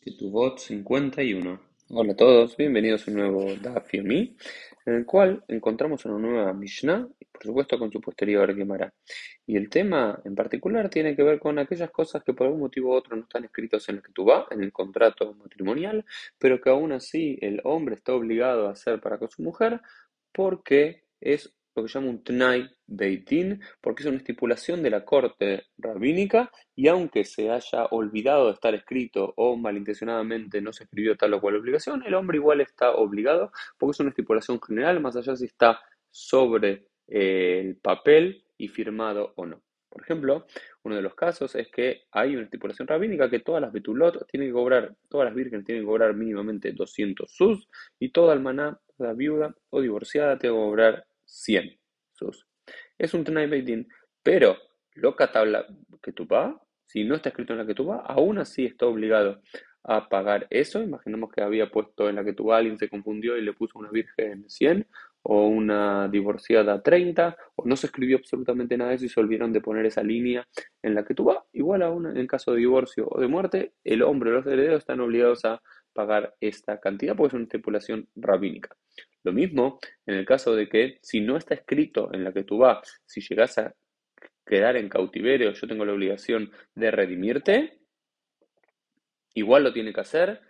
Ketubot 51. Hola a todos, bienvenidos a un nuevo Daf en el cual encontramos una nueva Mishnah, y por supuesto con su posterior Gemara. Y el tema en particular tiene que ver con aquellas cosas que por algún motivo u otro no están escritos en la Ketubá, en el contrato matrimonial, pero que aún así el hombre está obligado a hacer para con su mujer porque es lo que llama un Tnai Beitin, porque es una estipulación de la corte rabínica, y aunque se haya olvidado de estar escrito o malintencionadamente no se escribió tal o cual obligación, el hombre igual está obligado, porque es una estipulación general, más allá si está sobre eh, el papel y firmado o no. Por ejemplo, uno de los casos es que hay una estipulación rabínica que todas las betulot tienen que cobrar, todas las vírgenes tienen que cobrar mínimamente 200 sus y toda almaná, la viuda o divorciada tiene que cobrar 100 sus. Es un Beitin, pero lo tabla que tú va, si no está escrito en la que tú va, aún así está obligado a pagar eso. Imaginemos que había puesto en la que tú va, alguien se confundió y le puso una virgen 100 o una divorciada 30, o no se escribió absolutamente nada de eso y se olvidaron de poner esa línea en la que tú va. Igual aún en caso de divorcio o de muerte, el hombre o los herederos están obligados a pagar esta cantidad porque es una estipulación rabínica. Lo mismo en el caso de que si no está escrito en la que tú vas, si llegas a quedar en cautiverio, yo tengo la obligación de redimirte, igual lo tiene que hacer,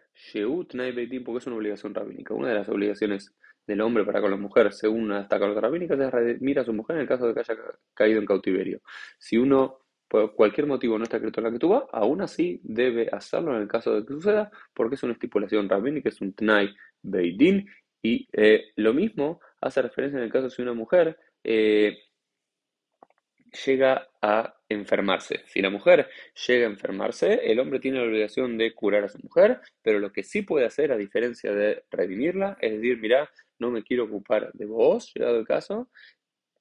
porque es una obligación rabínica. Una de las obligaciones del hombre para con la mujer, según esta carta rabínica, es redimir a su mujer en el caso de que haya caído en cautiverio. Si uno por cualquier motivo no está escrito en la que tú vas, aún así debe hacerlo en el caso de que suceda, porque es una estipulación rabínica, es un Tnai Beidin, y eh, lo mismo hace referencia en el caso si una mujer eh, llega a enfermarse. Si la mujer llega a enfermarse, el hombre tiene la obligación de curar a su mujer, pero lo que sí puede hacer, a diferencia de redimirla, es decir, mira, no me quiero ocupar de vos, llegado el caso,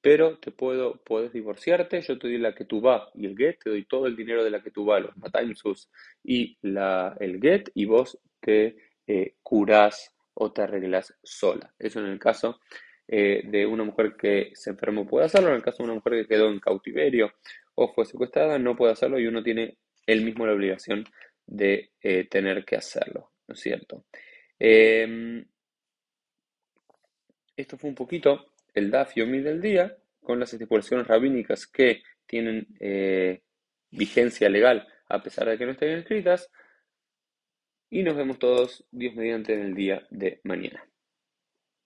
pero te puedo, puedes divorciarte, yo te doy la que tú va y el get, te doy todo el dinero de la que tú va, los matimsus y la, el get, y vos te eh, curás o te arreglas sola. Eso en el caso eh, de una mujer que se enfermó puede hacerlo, en el caso de una mujer que quedó en cautiverio o fue secuestrada no puede hacerlo y uno tiene él mismo la obligación de eh, tener que hacerlo, ¿no es cierto? Em, esto fue un poquito el Daf Yomi del día con las estipulaciones rabínicas que tienen eh, vigencia legal a pesar de que no estén escritas. Y nos vemos todos, Dios mediante, en el día de mañana.